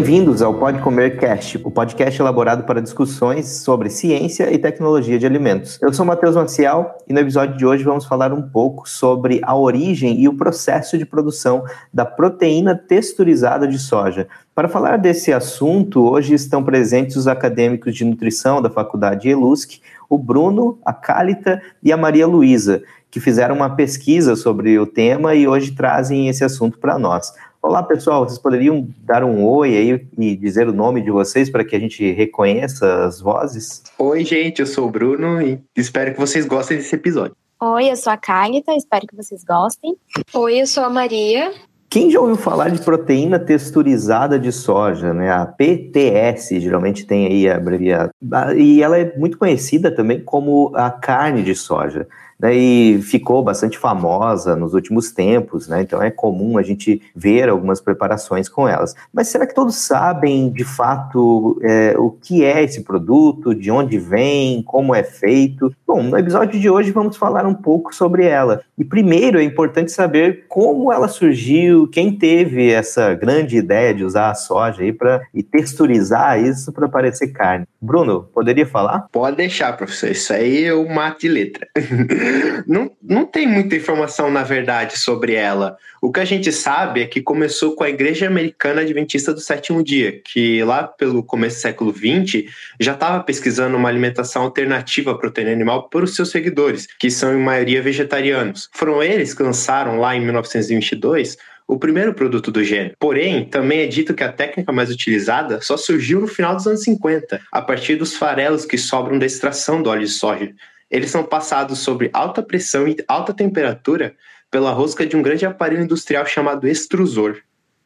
Bem-vindos ao Pode Comer Cast, o podcast elaborado para discussões sobre ciência e tecnologia de alimentos. Eu sou Matheus Maciel e no episódio de hoje vamos falar um pouco sobre a origem e o processo de produção da proteína texturizada de soja. Para falar desse assunto, hoje estão presentes os acadêmicos de nutrição da Faculdade ELUSC, o Bruno, a Cálita e a Maria Luísa, que fizeram uma pesquisa sobre o tema e hoje trazem esse assunto para nós. Olá, pessoal. Vocês poderiam dar um oi aí e dizer o nome de vocês para que a gente reconheça as vozes? Oi, gente. Eu sou o Bruno e espero que vocês gostem desse episódio. Oi, eu sou a Cágnita. Espero que vocês gostem. Oi, eu sou a Maria. Quem já ouviu falar de proteína texturizada de soja, né? A PTS, geralmente tem aí a abreviatura. E ela é muito conhecida também como a carne de soja e ficou bastante famosa nos últimos tempos, né, então é comum a gente ver algumas preparações com elas. Mas será que todos sabem de fato é, o que é esse produto, de onde vem, como é feito? Bom, no episódio de hoje vamos falar um pouco sobre ela. E primeiro é importante saber como ela surgiu, quem teve essa grande ideia de usar a soja aí para e texturizar isso para parecer carne. Bruno, poderia falar? Pode deixar, professor. Isso aí é o mate de letra. não, não tem muita informação, na verdade, sobre ela. O que a gente sabe é que começou com a Igreja Americana Adventista do Sétimo Dia, que lá pelo começo do século XX já estava pesquisando uma alimentação alternativa à proteína animal para os seus seguidores, que são em maioria vegetarianos. Foram eles que lançaram lá em 1922 o primeiro produto do gênero. Porém, também é dito que a técnica mais utilizada só surgiu no final dos anos 50, a partir dos farelos que sobram da extração do óleo de soja. Eles são passados sobre alta pressão e alta temperatura pela rosca de um grande aparelho industrial chamado extrusor.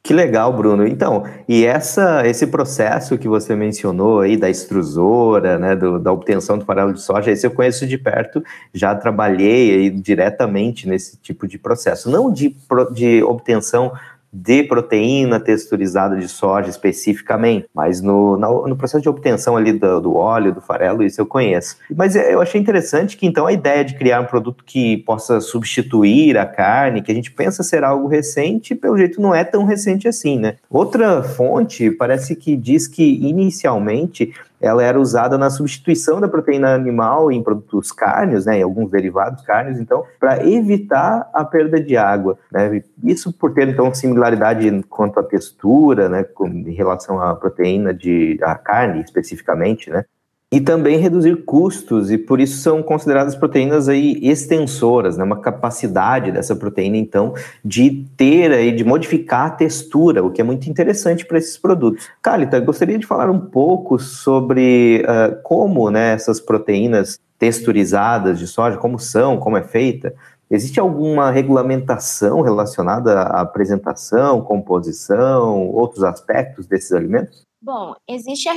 Que legal, Bruno. Então, e essa, esse processo que você mencionou aí da extrusora, né, do, da obtenção do farelo de soja, esse eu conheço de perto, já trabalhei aí diretamente nesse tipo de processo. Não de, de obtenção de proteína texturizada de soja especificamente, mas no, no, no processo de obtenção ali do, do, óleo, do farelo, isso eu conheço. Mas eu achei interessante que então a ideia de criar um produto que possa substituir a carne, que a gente pensa ser algo recente, pelo jeito não é tão recente assim, né? Outra fonte parece que diz que inicialmente ela era usada na substituição da proteína animal em produtos cárneos, né, em alguns derivados cárneos, então, para evitar a perda de água. Né? Isso por ter, então, similaridade quanto à textura, né, com, em relação à proteína de a carne, especificamente, né? E também reduzir custos, e por isso são consideradas proteínas aí extensoras, né? uma capacidade dessa proteína, então, de ter aí, de modificar a textura, o que é muito interessante para esses produtos. Calita, gostaria de falar um pouco sobre uh, como né, essas proteínas texturizadas de soja, como são, como é feita. Existe alguma regulamentação relacionada à apresentação, composição, outros aspectos desses alimentos? Bom, existe a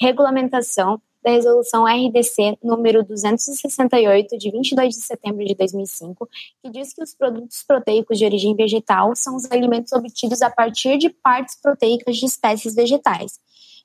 regulamentação da Resolução RDC número 268, de 22 de setembro de 2005, que diz que os produtos proteicos de origem vegetal são os alimentos obtidos a partir de partes proteicas de espécies vegetais.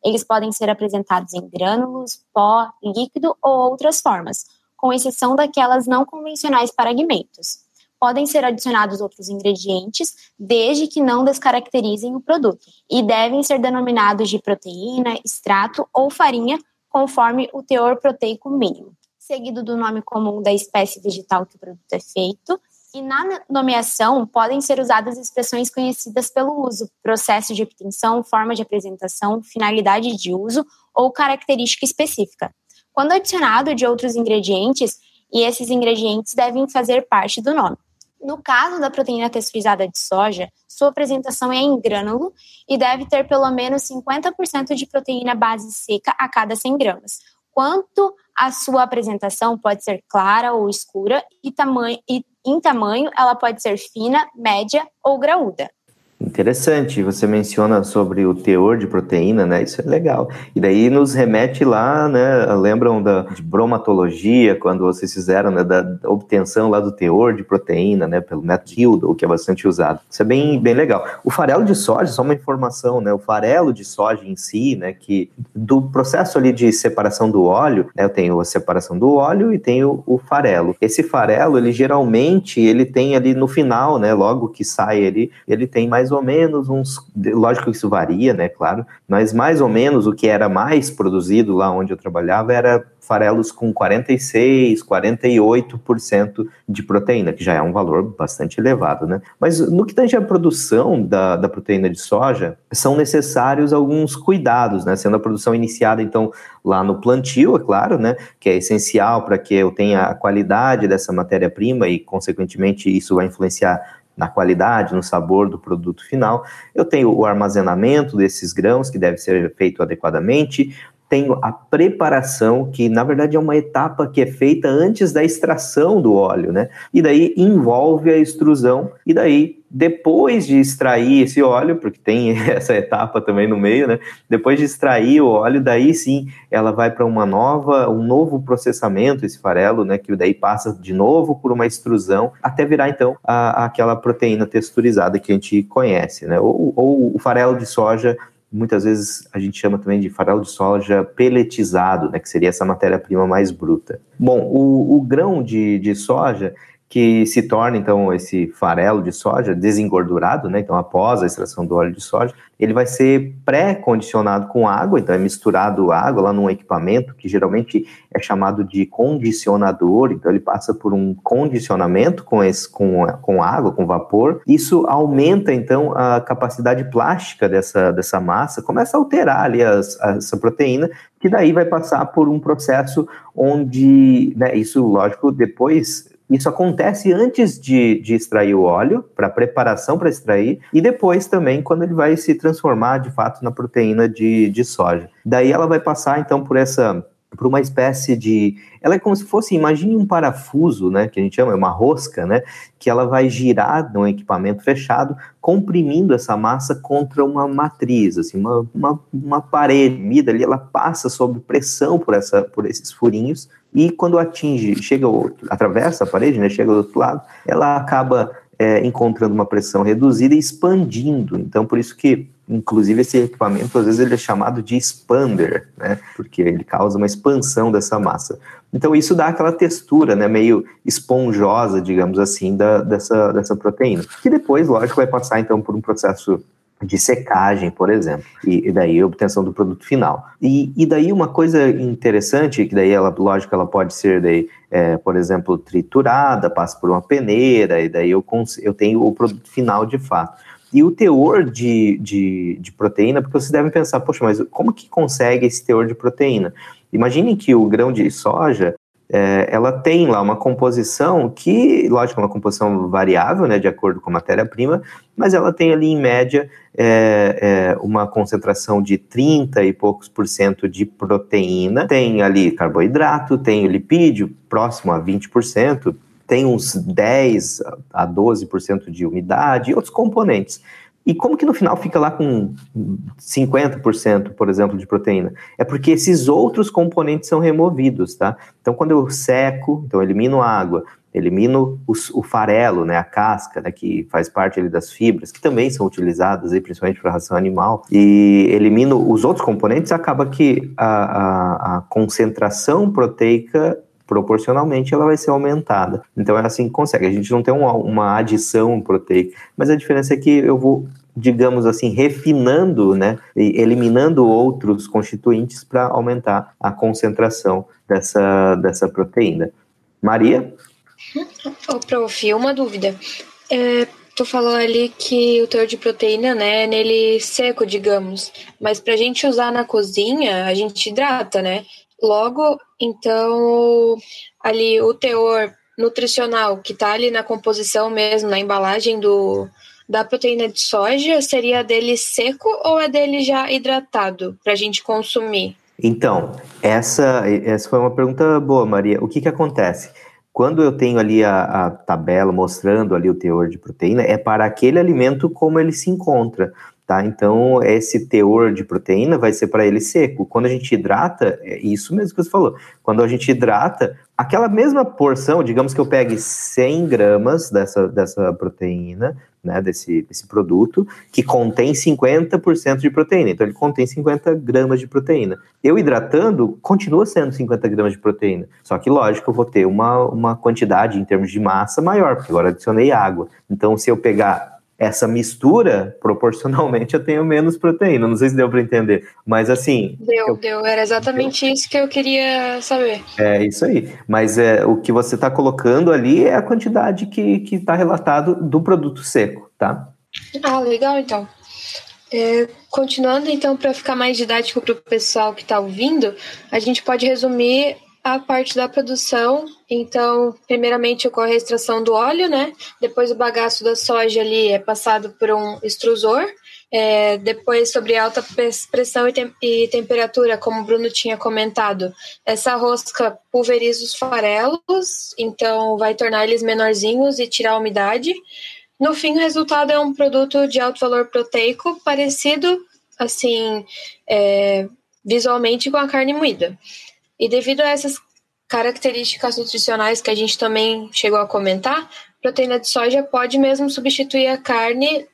Eles podem ser apresentados em grânulos, pó, líquido ou outras formas, com exceção daquelas não convencionais para alimentos. Podem ser adicionados outros ingredientes, desde que não descaracterizem o produto, e devem ser denominados de proteína, extrato ou farinha conforme o teor proteico mínimo, seguido do nome comum da espécie vegetal que o produto é feito. E na nomeação podem ser usadas expressões conhecidas pelo uso, processo de obtenção, forma de apresentação, finalidade de uso ou característica específica. Quando adicionado de outros ingredientes, e esses ingredientes devem fazer parte do nome. No caso da proteína texturizada de soja, sua apresentação é em grânulo e deve ter pelo menos 50% de proteína base seca a cada 100 gramas. Quanto a sua apresentação pode ser clara ou escura e, tamanho, e em tamanho ela pode ser fina, média ou graúda. Interessante, você menciona sobre o teor de proteína, né? Isso é legal. E daí nos remete lá, né? Lembram da de bromatologia, quando vocês fizeram, né? Da, obtenção lá do teor de proteína, né? Pelo método que é bastante usado. Isso é bem, bem legal. O farelo de soja, só uma informação, né? O farelo de soja em si, né? Que do processo ali de separação do óleo, né? Eu tenho a separação do óleo e tenho o farelo. Esse farelo, ele geralmente, ele tem ali no final, né? Logo que sai ele, ele tem mais ou menos uns. Lógico que isso varia, né? Claro, mas mais ou menos o que era mais produzido lá onde eu trabalhava era farelos com 46, 48% de proteína, que já é um valor bastante elevado, né? Mas no que tange a produção da, da proteína de soja, são necessários alguns cuidados, né? Sendo a produção iniciada, então, lá no plantio, é claro, né? Que é essencial para que eu tenha a qualidade dessa matéria-prima e, consequentemente, isso vai influenciar na qualidade, no sabor do produto final. Eu tenho o armazenamento desses grãos, que deve ser feito adequadamente. Tenho a preparação, que na verdade é uma etapa que é feita antes da extração do óleo, né? E daí envolve a extrusão, e daí depois de extrair esse óleo, porque tem essa etapa também no meio, né? Depois de extrair o óleo, daí sim ela vai para uma nova, um novo processamento, esse farelo, né? Que daí passa de novo por uma extrusão até virar então a, aquela proteína texturizada que a gente conhece, né? Ou, ou o farelo de soja muitas vezes a gente chama também de farelo de soja peletizado, né, que seria essa matéria-prima mais bruta. Bom, o, o grão de, de soja, que se torna então esse farelo de soja desengordurado, né? Então, após a extração do óleo de soja, ele vai ser pré-condicionado com água, então é misturado água lá num equipamento que geralmente é chamado de condicionador, então ele passa por um condicionamento com, esse, com, com água, com vapor. Isso aumenta então a capacidade plástica dessa, dessa massa, começa a alterar ali as, essa proteína, que daí vai passar por um processo onde, né, isso lógico, depois isso acontece antes de, de extrair o óleo, para preparação para extrair, e depois também quando ele vai se transformar de fato na proteína de, de soja. Daí ela vai passar então por essa por uma espécie de. Ela é como se fosse, imagine um parafuso, né? Que a gente chama, é uma rosca, né? Que ela vai girar num equipamento fechado, comprimindo essa massa contra uma matriz, assim, uma, uma, uma parede ali, ela passa sob pressão por, essa, por esses furinhos, e quando atinge, chega, atravessa a parede, né? Chega do outro lado, ela acaba é, encontrando uma pressão reduzida e expandindo. Então, por isso que Inclusive, esse equipamento, às vezes, ele é chamado de expander, né? Porque ele causa uma expansão dessa massa. Então, isso dá aquela textura, né? Meio esponjosa, digamos assim, da, dessa, dessa proteína. Que depois, lógico, vai passar, então, por um processo de secagem, por exemplo, e, e daí obtenção do produto final. E, e, daí uma coisa interessante, que daí ela, lógico, ela pode ser daí, é, por exemplo, triturada, passa por uma peneira, e daí eu, eu tenho o produto final de fato e o teor de, de, de, proteína, porque vocês devem pensar, poxa, mas como que consegue esse teor de proteína? Imaginem que o grão de soja, é, ela tem lá uma composição que, lógico, é uma composição variável, né, de acordo com a matéria-prima, mas ela tem ali, em média, é, é, uma concentração de 30 e poucos por cento de proteína, tem ali carboidrato, tem o lipídio próximo a 20%, tem uns 10 a 12% de umidade e outros componentes. E como que no final fica lá com 50%, por exemplo, de proteína? É porque esses outros componentes são removidos, tá? Então, quando eu seco, então eu elimino a água, elimino os, o farelo, né, a casca, né, que faz parte ali das fibras, que também são utilizadas aí, principalmente para ração animal, e elimino os outros componentes, acaba que a, a, a concentração proteica proporcionalmente ela vai ser aumentada. Então é assim que consegue. A gente não tem uma, uma adição proteica, mas a diferença é que eu vou digamos assim, refinando, né, e eliminando outros constituintes para aumentar a concentração dessa, dessa proteína. Maria? Ô, prof, uma dúvida. É, tu falou ali que o teor de proteína, né, é nele seco, digamos, mas para a gente usar na cozinha, a gente hidrata, né? Logo, então, ali o teor nutricional que está ali na composição mesmo, na embalagem do, da proteína de soja, seria dele seco ou é dele já hidratado para a gente consumir? Então, essa, essa foi uma pergunta boa, Maria. O que, que acontece? quando eu tenho ali a, a, tabela mostrando ali o teor de proteína, é para aquele alimento como ele se encontra. Tá? Então, esse teor de proteína vai ser para ele seco. Quando a gente hidrata, é isso mesmo que você falou. Quando a gente hidrata, aquela mesma porção, digamos que eu pegue 100 gramas dessa, dessa proteína, né, desse, desse produto, que contém 50% de proteína. Então, ele contém 50 gramas de proteína. Eu hidratando, continua sendo 50 gramas de proteína. Só que, lógico, eu vou ter uma, uma quantidade em termos de massa maior, porque agora adicionei água. Então, se eu pegar essa mistura, proporcionalmente eu tenho menos proteína. Não sei se deu para entender, mas assim. Deu, eu, deu. Era exatamente eu, isso que eu queria saber. É isso aí. Mas é, o que você está colocando ali é a quantidade que está relatado do produto seco, tá? Ah, legal então. É, continuando então, para ficar mais didático para o pessoal que está ouvindo, a gente pode resumir a parte da produção. Então, primeiramente ocorre a extração do óleo, né? Depois o bagaço da soja ali é passado por um extrusor. É, depois, sobre alta pressão e, tem e, temperatura, como o Bruno tinha comentado, essa rosca pulveriza os farelos, então vai tornar eles menorzinhos e tirar a umidade. No fim, o resultado é um produto de alto valor proteico, parecido, assim, é, visualmente com a carne moída. E devido a essas características nutricionais que a gente também chegou a comentar, proteína de soja pode mesmo substituir a carne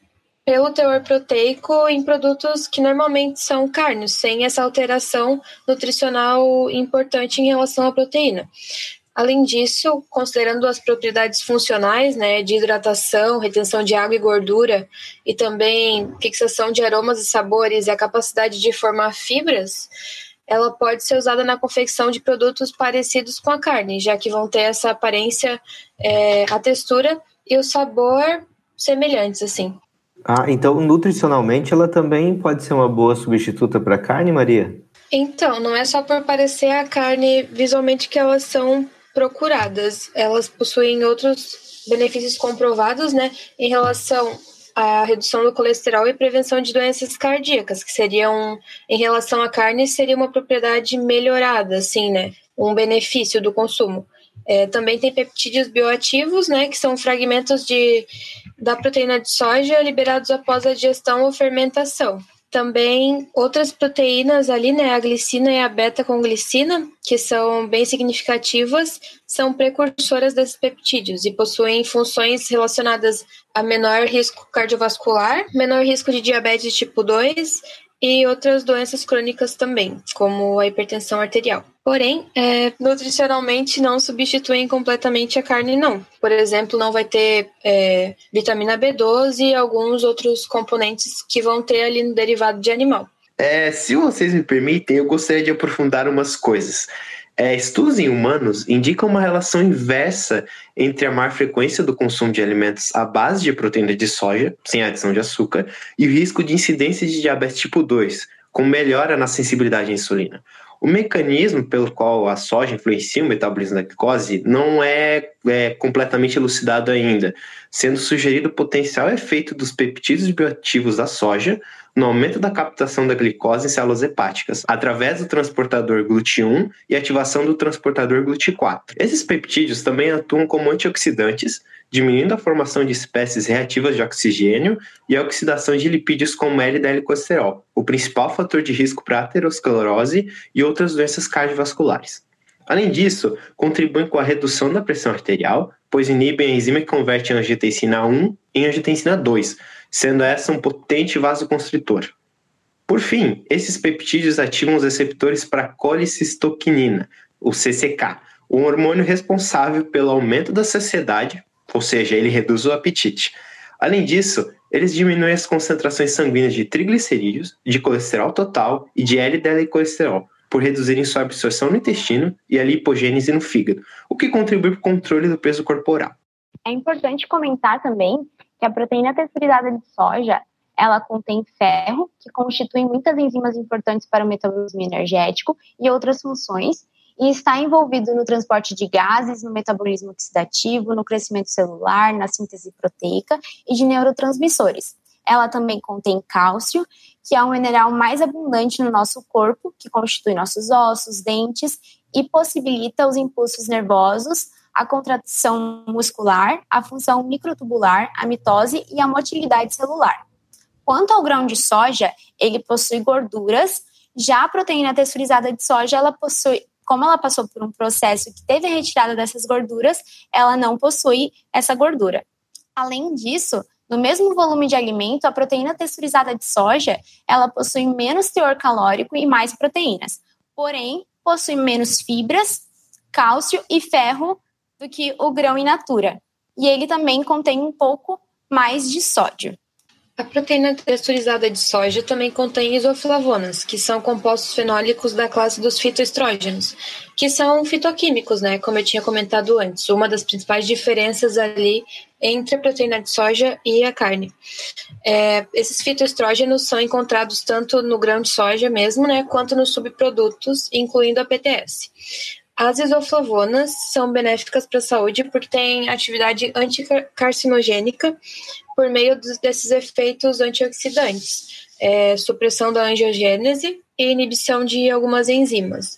pelo teor proteico em produtos que normalmente são carnes, sem essa alteração nutricional importante em relação à proteína. Além disso, considerando as propriedades funcionais, né, de hidratação, retenção de água e gordura, e também fixação de aromas e sabores e a capacidade de formar fibras, ela pode ser usada na confecção de produtos parecidos com a carne, já que vão ter essa aparência, é, a textura e o sabor semelhantes, assim. Ah, então nutricionalmente ela também pode ser uma boa substituta para a carne, Maria? Então, não é só por parecer a carne visualmente que elas são procuradas, elas possuem outros benefícios comprovados, né, em relação a redução do colesterol e prevenção de doenças cardíacas, que seriam, em relação à carne, seria uma propriedade melhorada, assim, né? Um benefício do consumo. É, também tem peptídeos bioativos, né, que são fragmentos de, da proteína de soja liberados após a digestão ou fermentação. Também outras proteínas ali, né, a glicina e a beta-conglicina, que são bem significativas, são precursoras desses peptídeos e possuem funções relacionadas a menor risco cardiovascular, menor risco de diabetes tipo 2 e outras doenças crônicas também, como a hipertensão arterial. Porém, é, nutricionalmente não substituem completamente a carne, não. Por exemplo, não vai ter é, vitamina B12 e alguns outros componentes que vão ter ali no derivado de animal. É, se vocês me permitem, eu gostaria de aprofundar umas coisas. É, estudos em humanos indicam uma relação inversa entre a maior frequência do consumo de alimentos à base de proteína de soja, sem adição de açúcar, e o risco de incidência de diabetes tipo 2, com melhora na sensibilidade à insulina. O mecanismo pelo qual a soja influencia o metabolismo da glicose não é, é completamente elucidado ainda, sendo sugerido o potencial efeito dos peptídeos bioativos da soja no aumento da captação da glicose em células hepáticas, através do transportador GLUT1 e ativação do transportador GLUT4. Esses peptídeos também atuam como antioxidantes, diminuindo a formação de espécies reativas de oxigênio e a oxidação de lipídios como LDL-colesterol, o principal fator de risco para aterosclerose e outras doenças cardiovasculares. Além disso, contribuem com a redução da pressão arterial, pois inibem a enzima que converte a angiotensina 1 em angiotensina 2, sendo essa um potente vasoconstritor. Por fim, esses peptídeos ativam os receptores para colicistoquinina, o CCK, um hormônio responsável pelo aumento da saciedade, ou seja, ele reduz o apetite. Além disso, eles diminuem as concentrações sanguíneas de triglicerídeos, de colesterol total e de LDL colesterol, por reduzirem sua absorção no intestino e a lipogênese no fígado, o que contribui para o controle do peso corporal. É importante comentar também que a proteína texturizada de soja ela contém ferro, que constitui muitas enzimas importantes para o metabolismo energético e outras funções, e está envolvido no transporte de gases, no metabolismo oxidativo, no crescimento celular, na síntese proteica e de neurotransmissores. Ela também contém cálcio, que é um mineral mais abundante no nosso corpo, que constitui nossos ossos, dentes e possibilita os impulsos nervosos a contração muscular, a função microtubular, a mitose e a motilidade celular. Quanto ao grão de soja, ele possui gorduras, já a proteína texturizada de soja, ela possui, como ela passou por um processo que teve a retirada dessas gorduras, ela não possui essa gordura. Além disso, no mesmo volume de alimento, a proteína texturizada de soja, ela possui menos teor calórico e mais proteínas. Porém, possui menos fibras, cálcio e ferro do que o grão in natura. E ele também contém um pouco mais de sódio. A proteína texturizada de soja também contém isoflavonas, que são compostos fenólicos da classe dos fitoestrógenos, que são fitoquímicos, né? Como eu tinha comentado antes. Uma das principais diferenças ali entre a proteína de soja e a carne. É, esses fitoestrógenos são encontrados tanto no grão de soja mesmo, né, quanto nos subprodutos, incluindo a PTS. As isoflavonas são benéficas para a saúde porque têm atividade anticarcinogênica por meio desses efeitos antioxidantes, é, supressão da angiogênese e inibição de algumas enzimas.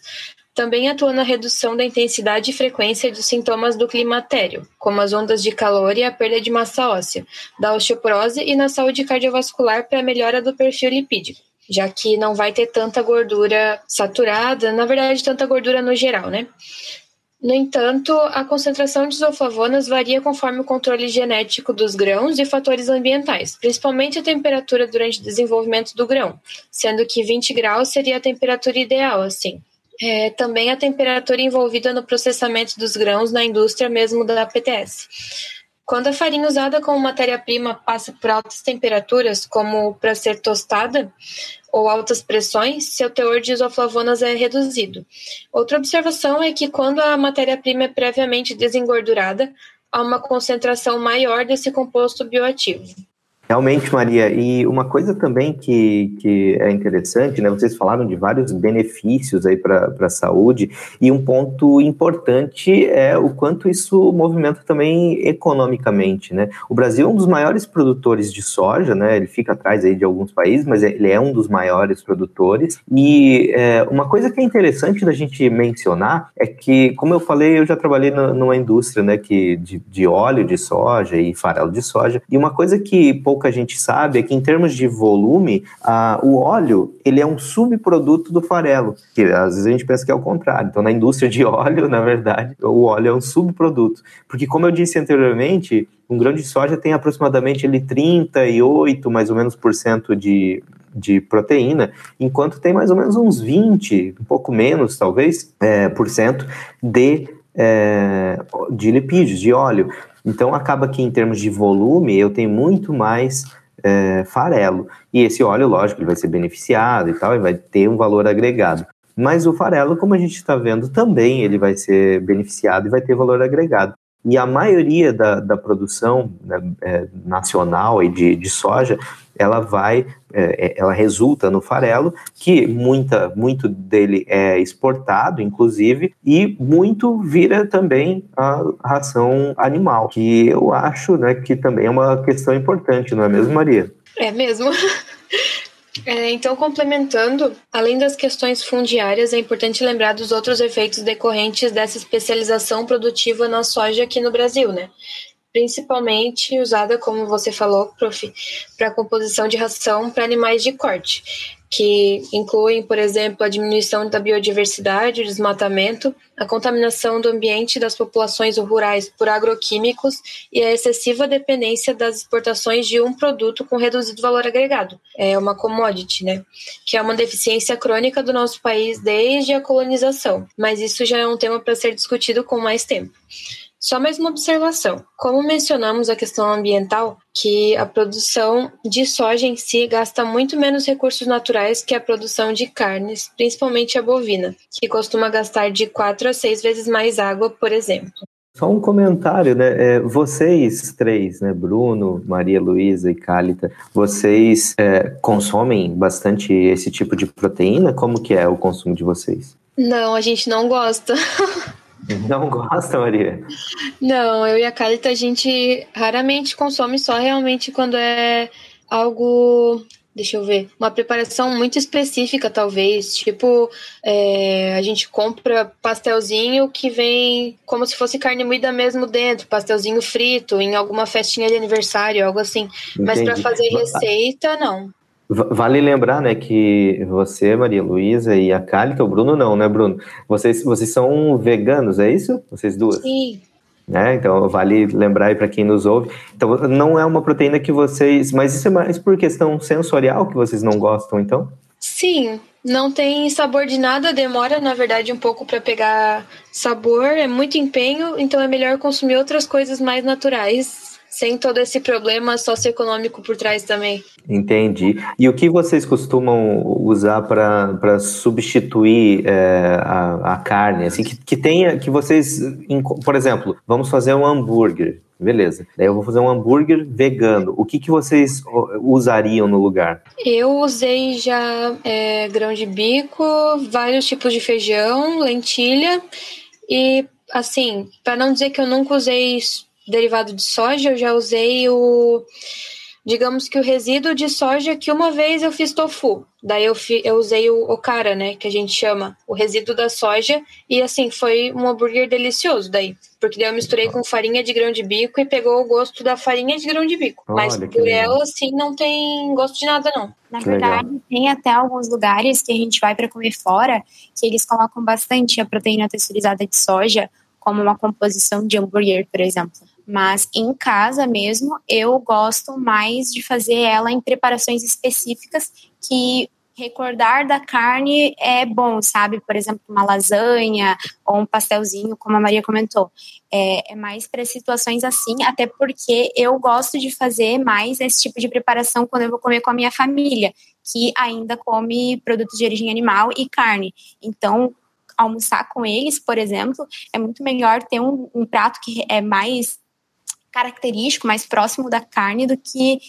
Também atua na redução da intensidade e frequência dos sintomas do climatério, como as ondas de calor e a perda de massa óssea, da osteoporose e na saúde cardiovascular para a melhora do perfil lipídico já que não vai ter tanta gordura saturada, na verdade, tanta gordura no geral, né? No entanto, a concentração de isoflavonas varia conforme o controle genético dos grãos e fatores ambientais, principalmente a temperatura durante o desenvolvimento do grão, sendo que 20 graus seria a temperatura ideal, assim. É, também a temperatura envolvida no processamento dos grãos na indústria mesmo da PTS. Quando a farinha usada como matéria-prima passa por altas temperaturas, como para ser tostada, ou altas pressões, seu teor de isoflavonas é reduzido. Outra observação é que quando a matéria-prima é previamente desengordurada, há uma concentração maior desse composto bioativo. Realmente, Maria, e uma coisa também que, que é interessante, né? Vocês falaram de vários benefícios aí para a saúde, e um ponto importante é o quanto isso movimenta também economicamente, né? O Brasil é um dos maiores produtores de soja, né? Ele fica atrás aí de alguns países, mas ele é um dos maiores produtores. E é, uma coisa que é interessante da gente mencionar é que, como eu falei, eu já trabalhei na, numa indústria, né? Que de, de óleo de soja e farelo de soja, e uma coisa que pouco pouca gente sabe é que, em termos de volume, o óleo ele é um subproduto do farelo, que às vezes a gente pensa que é o contrário. Então, na indústria de óleo, na verdade, o óleo é um subproduto. Porque, como eu disse anteriormente, um grão de soja tem aproximadamente ele, 38, mais ou menos, por cento de, de proteína, enquanto tem mais ou menos uns 20, um pouco menos, talvez, é, por cento de, é, de lipídios, de óleo. Então acaba que em termos de volume eu tenho muito mais é, farelo. E esse óleo, lógico, ele vai ser beneficiado e tal, e vai ter um valor agregado. Mas o farelo, como a gente está vendo, também ele vai ser beneficiado e vai ter valor agregado. E a maioria da, da produção né, é, nacional e de, de soja, ela vai, é, é, ela resulta no farelo, que muita, muito dele é exportado, inclusive, e muito vira também a ração animal, que eu acho né, que também é uma questão importante, não é mesmo, Maria? É mesmo. É, então, complementando, além das questões fundiárias, é importante lembrar dos outros efeitos decorrentes dessa especialização produtiva na soja aqui no Brasil, né? Principalmente usada, como você falou, prof, para composição de ração para animais de corte que incluem, por exemplo, a diminuição da biodiversidade, o desmatamento, a contaminação do ambiente das populações rurais por agroquímicos e a excessiva dependência das exportações de um produto com reduzido valor agregado, é uma commodity, né? Que é uma deficiência crônica do nosso país desde a colonização, mas isso já é um tema para ser discutido com mais tempo. Só mais uma observação. Como mencionamos a questão ambiental, que a produção de soja em si gasta muito menos recursos naturais que a produção de carnes, principalmente a bovina, que costuma gastar de 4 a 6 vezes mais água, por exemplo. Só um comentário, né? É, vocês três, né? Bruno, Maria Luísa e Cálita, vocês é, consomem bastante esse tipo de proteína? Como que é o consumo de vocês? Não, a gente não gosta. Não gosta, Maria? Não, eu e a Calita, a gente raramente consome só realmente quando é algo Deixa eu ver. Uma preparação muito específica, talvez. Tipo, é, a gente compra pastelzinho que vem como se fosse carne moída mesmo dentro, pastelzinho frito, em alguma festinha de aniversário, algo assim. Entendi. Mas para fazer receita, não. Vale lembrar, né, que você, Maria Luísa e a Cálita, o Bruno não, né, Bruno? Vocês, vocês são veganos, é isso? Vocês duas? Sim. Né? Então, vale lembrar aí para quem nos ouve. Então, não é uma proteína que vocês. Mas isso é mais por questão sensorial que vocês não gostam, então? Sim, não tem sabor de nada, demora, na verdade, um pouco para pegar sabor, é muito empenho, então é melhor consumir outras coisas mais naturais sem todo esse problema socioeconômico por trás também. Entendi. E o que vocês costumam usar para substituir é, a, a, carne? Assim, que, que tenha, que vocês, por exemplo, vamos fazer um hambúrguer. Beleza. Daí eu vou fazer um hambúrguer vegano. O que, que vocês usariam no lugar? Eu usei já é, grão de bico, vários tipos de feijão, lentilha e assim, para não dizer que eu nunca usei derivado de soja, eu já usei o. Digamos que o resíduo de soja que uma vez eu fiz tofu. Daí eu, fi, eu usei o okara, né? Que a gente chama, o resíduo da soja. E assim, foi um hambúrguer delicioso daí. Porque daí eu misturei com farinha de grão de bico e pegou o gosto da farinha de grão de bico. Olha, Mas por ela, assim, não tem gosto de nada, não. Na verdade, tem até alguns lugares que a gente vai para comer fora que eles colocam bastante a proteína texturizada de soja como uma composição de hambúrguer, por exemplo. Mas em casa mesmo, eu gosto mais de fazer ela em preparações específicas que recordar da carne é bom, sabe? Por exemplo, uma lasanha ou um pastelzinho, como a Maria comentou. É, é mais para situações assim, até porque eu gosto de fazer mais esse tipo de preparação quando eu vou comer com a minha família, que ainda come produtos de origem animal e carne. Então, almoçar com eles, por exemplo, é muito melhor ter um, um prato que é mais característico, mais próximo da carne do que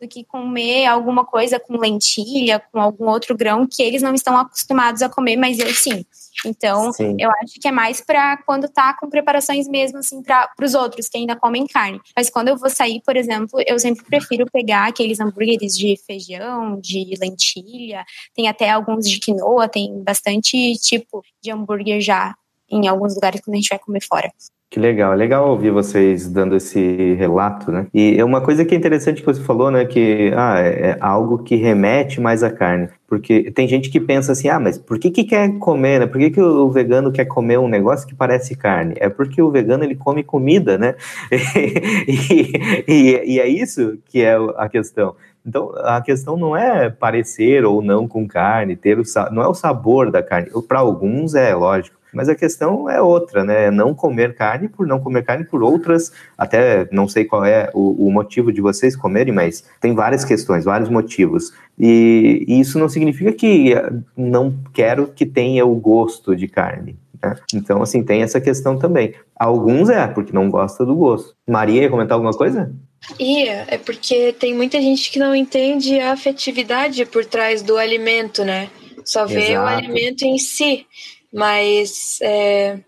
do que comer alguma coisa com lentilha, com algum outro grão que eles não estão acostumados a comer, mas eu sim. Então, sim. eu acho que é mais para quando tá com preparações mesmo assim para os outros que ainda comem carne. Mas quando eu vou sair, por exemplo, eu sempre prefiro pegar aqueles hambúrgueres de feijão, de lentilha, tem até alguns de quinoa, tem bastante tipo de hambúrguer já em alguns lugares quando a gente vai comer fora. Que legal, é legal ouvir vocês dando esse relato, né? E é uma coisa que é interessante que você falou, né? Que ah, é, é algo que remete mais à carne. Porque tem gente que pensa assim, ah, mas por que, que quer comer, né? Por que, que o vegano quer comer um negócio que parece carne? É porque o vegano ele come comida, né? e, e, e é isso que é a questão. Então, a questão não é parecer ou não com carne, ter o, não é o sabor da carne. Para alguns é, lógico mas a questão é outra, né? É não comer carne por não comer carne por outras, até não sei qual é o, o motivo de vocês comerem, mas tem várias questões, vários motivos. E, e, isso não significa que não quero que tenha o gosto de carne. Né? Então, assim, tem essa questão também. Alguns é porque não gosta do gosto. Maria, ia comentar alguma coisa? Ia, é porque tem muita gente que não entende a afetividade por trás do alimento, né? Só vê Exato. o alimento em si mas é,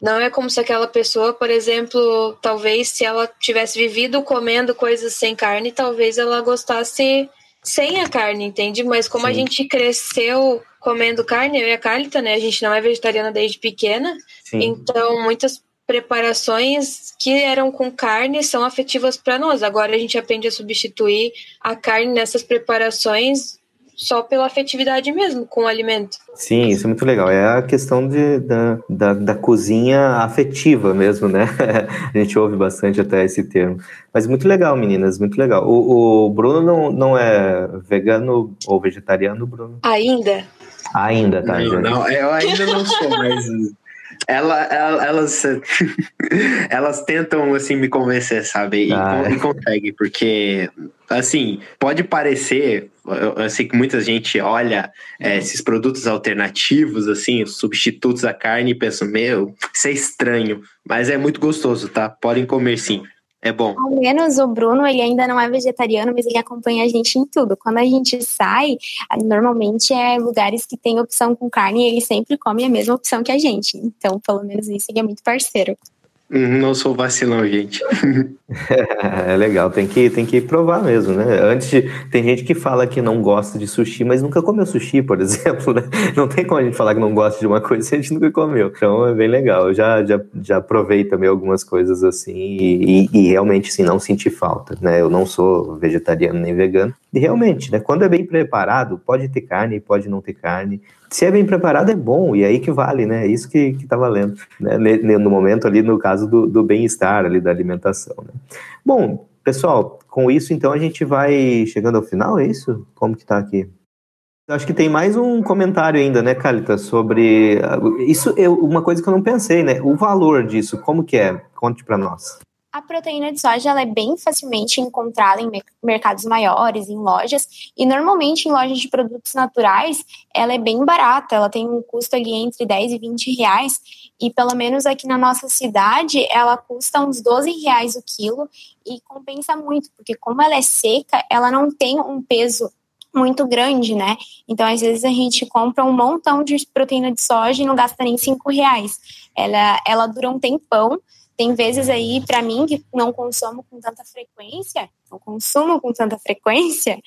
não é como se aquela pessoa, por exemplo, talvez se ela tivesse vivido comendo coisas sem carne, talvez ela gostasse sem a carne, entende? Mas como Sim. a gente cresceu comendo carne, eu e a Cálita, né? A gente não é vegetariana desde pequena, Sim. então muitas preparações que eram com carne são afetivas para nós. Agora a gente aprende a substituir a carne nessas preparações só pela afetividade mesmo com o alimento. Sim, isso é muito legal. É a questão de, da, da, da cozinha afetiva mesmo, né? a gente ouve bastante até esse termo. Mas muito legal, meninas, muito legal. O, o Bruno não, não é vegano ou vegetariano, Bruno? Ainda. Ainda, tá? Não, não eu ainda não sou, mas ela, ela, elas, elas tentam assim me convencer, sabe? E, ah. e conseguem, porque assim pode parecer, eu sei que muita gente olha é, esses produtos alternativos, assim, substitutos à carne e pensa, meu, isso é estranho, mas é muito gostoso, tá? Podem comer sim. É bom. Ao menos o Bruno, ele ainda não é vegetariano, mas ele acompanha a gente em tudo. Quando a gente sai, normalmente é lugares que tem opção com carne e ele sempre come a mesma opção que a gente. Então, pelo menos isso, ele é muito parceiro. Uhum, não sou vacilão, gente. é legal, tem que, tem que provar mesmo, né? Antes de, tem gente que fala que não gosta de sushi, mas nunca comeu sushi, por exemplo, né? Não tem como a gente falar que não gosta de uma coisa se a gente nunca comeu. Então é bem legal. Eu já, já, já provei também algumas coisas assim e, e, e realmente, sim, não senti falta, né? Eu não sou vegetariano nem vegano. E realmente, né? Quando é bem preparado, pode ter carne, pode não ter carne se é bem preparado, é bom, e é aí que vale, né? É isso que, que tá valendo, né? No momento ali, no caso do, do bem-estar ali, da alimentação, né? Bom, pessoal, com isso, então, a gente vai chegando ao final, é isso? Como que tá aqui? Acho que tem mais um comentário ainda, né, Calita, sobre... Isso é uma coisa que eu não pensei, né? O valor disso, como que é? Conte para nós. A proteína de soja é bem facilmente encontrada em mercados maiores, em lojas, e normalmente em lojas de produtos naturais ela é bem barata, ela tem um custo ali entre 10 e 20 reais, e pelo menos aqui na nossa cidade ela custa uns 12 reais o quilo, e compensa muito, porque como ela é seca, ela não tem um peso muito grande, né? Então, às vezes, a gente compra um montão de proteína de soja e não gasta nem 5 reais. Ela, ela dura um tempão, tem vezes aí, para mim, que não consumo com tanta frequência, não consumo com tanta frequência,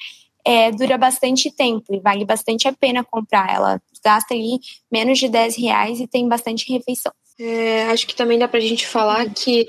é, dura bastante tempo e vale bastante a pena comprar. Ela gasta ali menos de 10 reais e tem bastante refeição. É, acho que também dá pra gente falar que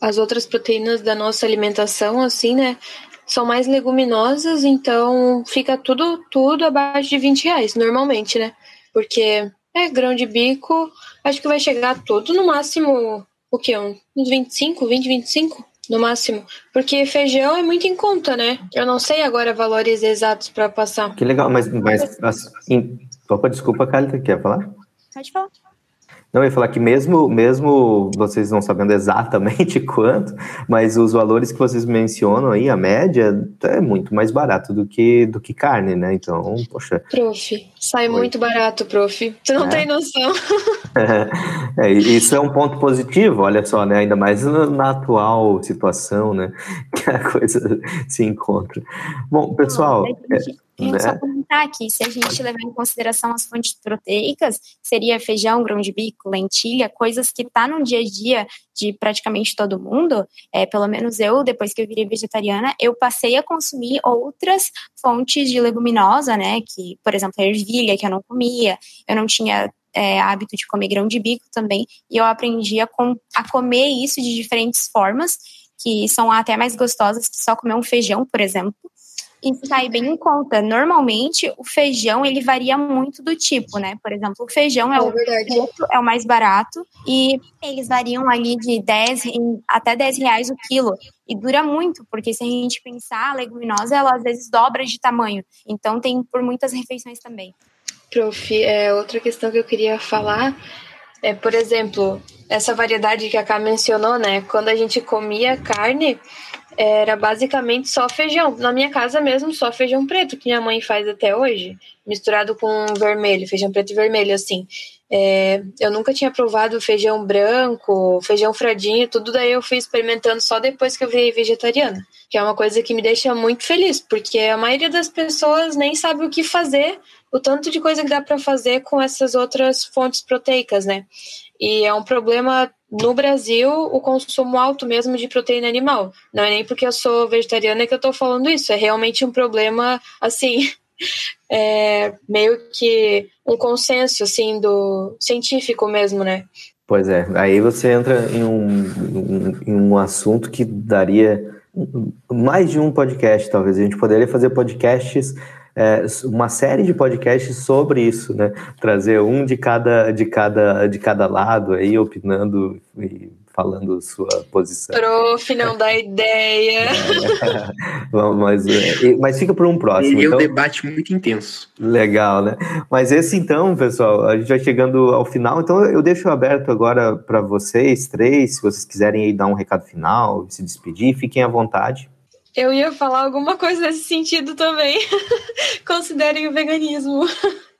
as outras proteínas da nossa alimentação, assim, né, são mais leguminosas, então fica tudo, tudo abaixo de 20 reais, normalmente, né? Porque é grão de bico, acho que vai chegar tudo no máximo o que? Uns 25, 20, 25 no máximo. Porque feijão é muito em conta, né? Eu não sei agora valores exatos para passar. Que legal, mas, mas assim, opa, desculpa, Cálita, quer falar? Pode falar. Não, eu ia falar que mesmo, mesmo vocês não sabendo exatamente quanto, mas os valores que vocês mencionam aí, a média, é muito mais barato do que, do que carne, né? Então, poxa. Prof, sai Oi. muito barato, prof. Tu não é. tem noção. É, isso é um ponto positivo, olha só, né? Ainda mais na, atual situação, né? Que a coisa se encontra. Bom, pessoal. Não, Queria né? só comentar aqui, se a gente levar em consideração as fontes proteicas, seria feijão, grão de bico, lentilha, coisas que tá no dia a dia de praticamente todo mundo, é, pelo menos eu, depois que eu virei vegetariana, eu passei a consumir outras fontes de leguminosa, né, que, por exemplo, a ervilha, que eu não comia, eu não tinha é, hábito de comer grão de bico também, e eu aprendi a, com, a comer isso de diferentes formas, que são até mais gostosas que só comer um feijão, por exemplo, isso cai bem em conta. Normalmente, o feijão, ele varia muito do tipo, né? Por exemplo, o feijão é, é o, preto, é o mais barato e eles variam ali de 10 até 10 reais o quilo. E dura muito, porque se a gente pensar, a leguminosa, ela às vezes dobra de tamanho. Então, tem por muitas refeições também. Prof, é, outra questão que eu queria falar é, por exemplo, essa variedade que a Ká mencionou, né? Quando a gente comia carne, era basicamente só feijão. Na minha casa mesmo, só feijão preto, que minha mãe faz até hoje, misturado com vermelho, feijão preto e vermelho, assim. É, eu nunca tinha provado feijão branco, feijão fradinho, tudo daí eu fui experimentando só depois que eu virei vegetariana, que é uma coisa que me deixa muito feliz, porque a maioria das pessoas nem sabe o que fazer, o tanto de coisa que dá para fazer com essas outras fontes proteicas, né? E é um problema no Brasil o consumo alto mesmo de proteína animal. Não é nem porque eu sou vegetariana que eu tô falando isso, é realmente um problema, assim, é meio que um consenso, assim, do científico mesmo, né? Pois é, aí você entra em um, em um assunto que daria mais de um podcast, talvez. A gente poderia fazer podcasts é, uma série de podcasts sobre isso, né? Trazer um de cada, de cada, de cada lado aí, opinando e falando sua posição. Prof, não dá ideia. É, mas, mas fica para um próximo. E então, um debate muito intenso. Legal, né? Mas esse então, pessoal, a gente vai chegando ao final, então eu deixo aberto agora para vocês três, se vocês quiserem aí dar um recado final, se despedir, fiquem à vontade. Eu ia falar alguma coisa nesse sentido também. Considerem o veganismo.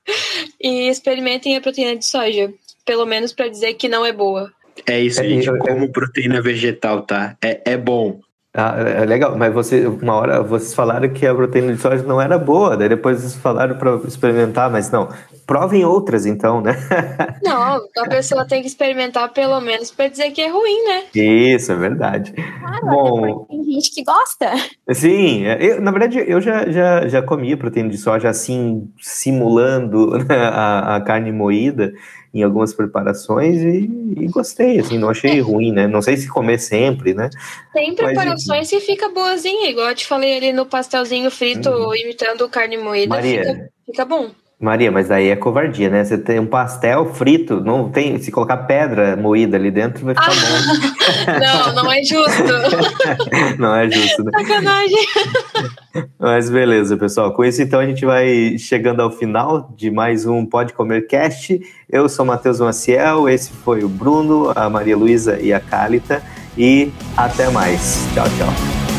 e experimentem a proteína de soja. Pelo menos para dizer que não é boa. É isso, é, gente. como proteína vegetal, tá? É, é bom. Ah, é, é legal, mas você, uma hora vocês falaram que a proteína de soja não era boa, daí depois vocês falaram para experimentar, mas não. Provem outras então, né? Não, a pessoa tem que experimentar pelo menos para dizer que é ruim, né? Isso, é verdade. Claro, Bom, tem gente que gosta. Sim, é, eu, na verdade eu já, já, já comi proteína de soja assim, simulando né, a, a carne moída em algumas preparações e, e, gostei, assim, não achei ruim, né? Não sei se comer sempre, né? Tem preparações Mas, que fica boazinha, igual eu te falei ali no pastelzinho frito, uhum. imitando carne moída, Maria, fica, fica bom. Maria, mas daí é covardia, né? Você tem um pastel frito, não tem, se colocar pedra moída ali dentro vai ficar bom. não, não é justo. não é justo, né? Sacanagem. Mas beleza, pessoal. Com isso, então, a gente vai chegando ao final de mais um Pode Comer Cast. Eu sou Matheus Maciel, esse foi o Bruno, a Maria Luísa e a Cálita. E até mais. Tchau, tchau.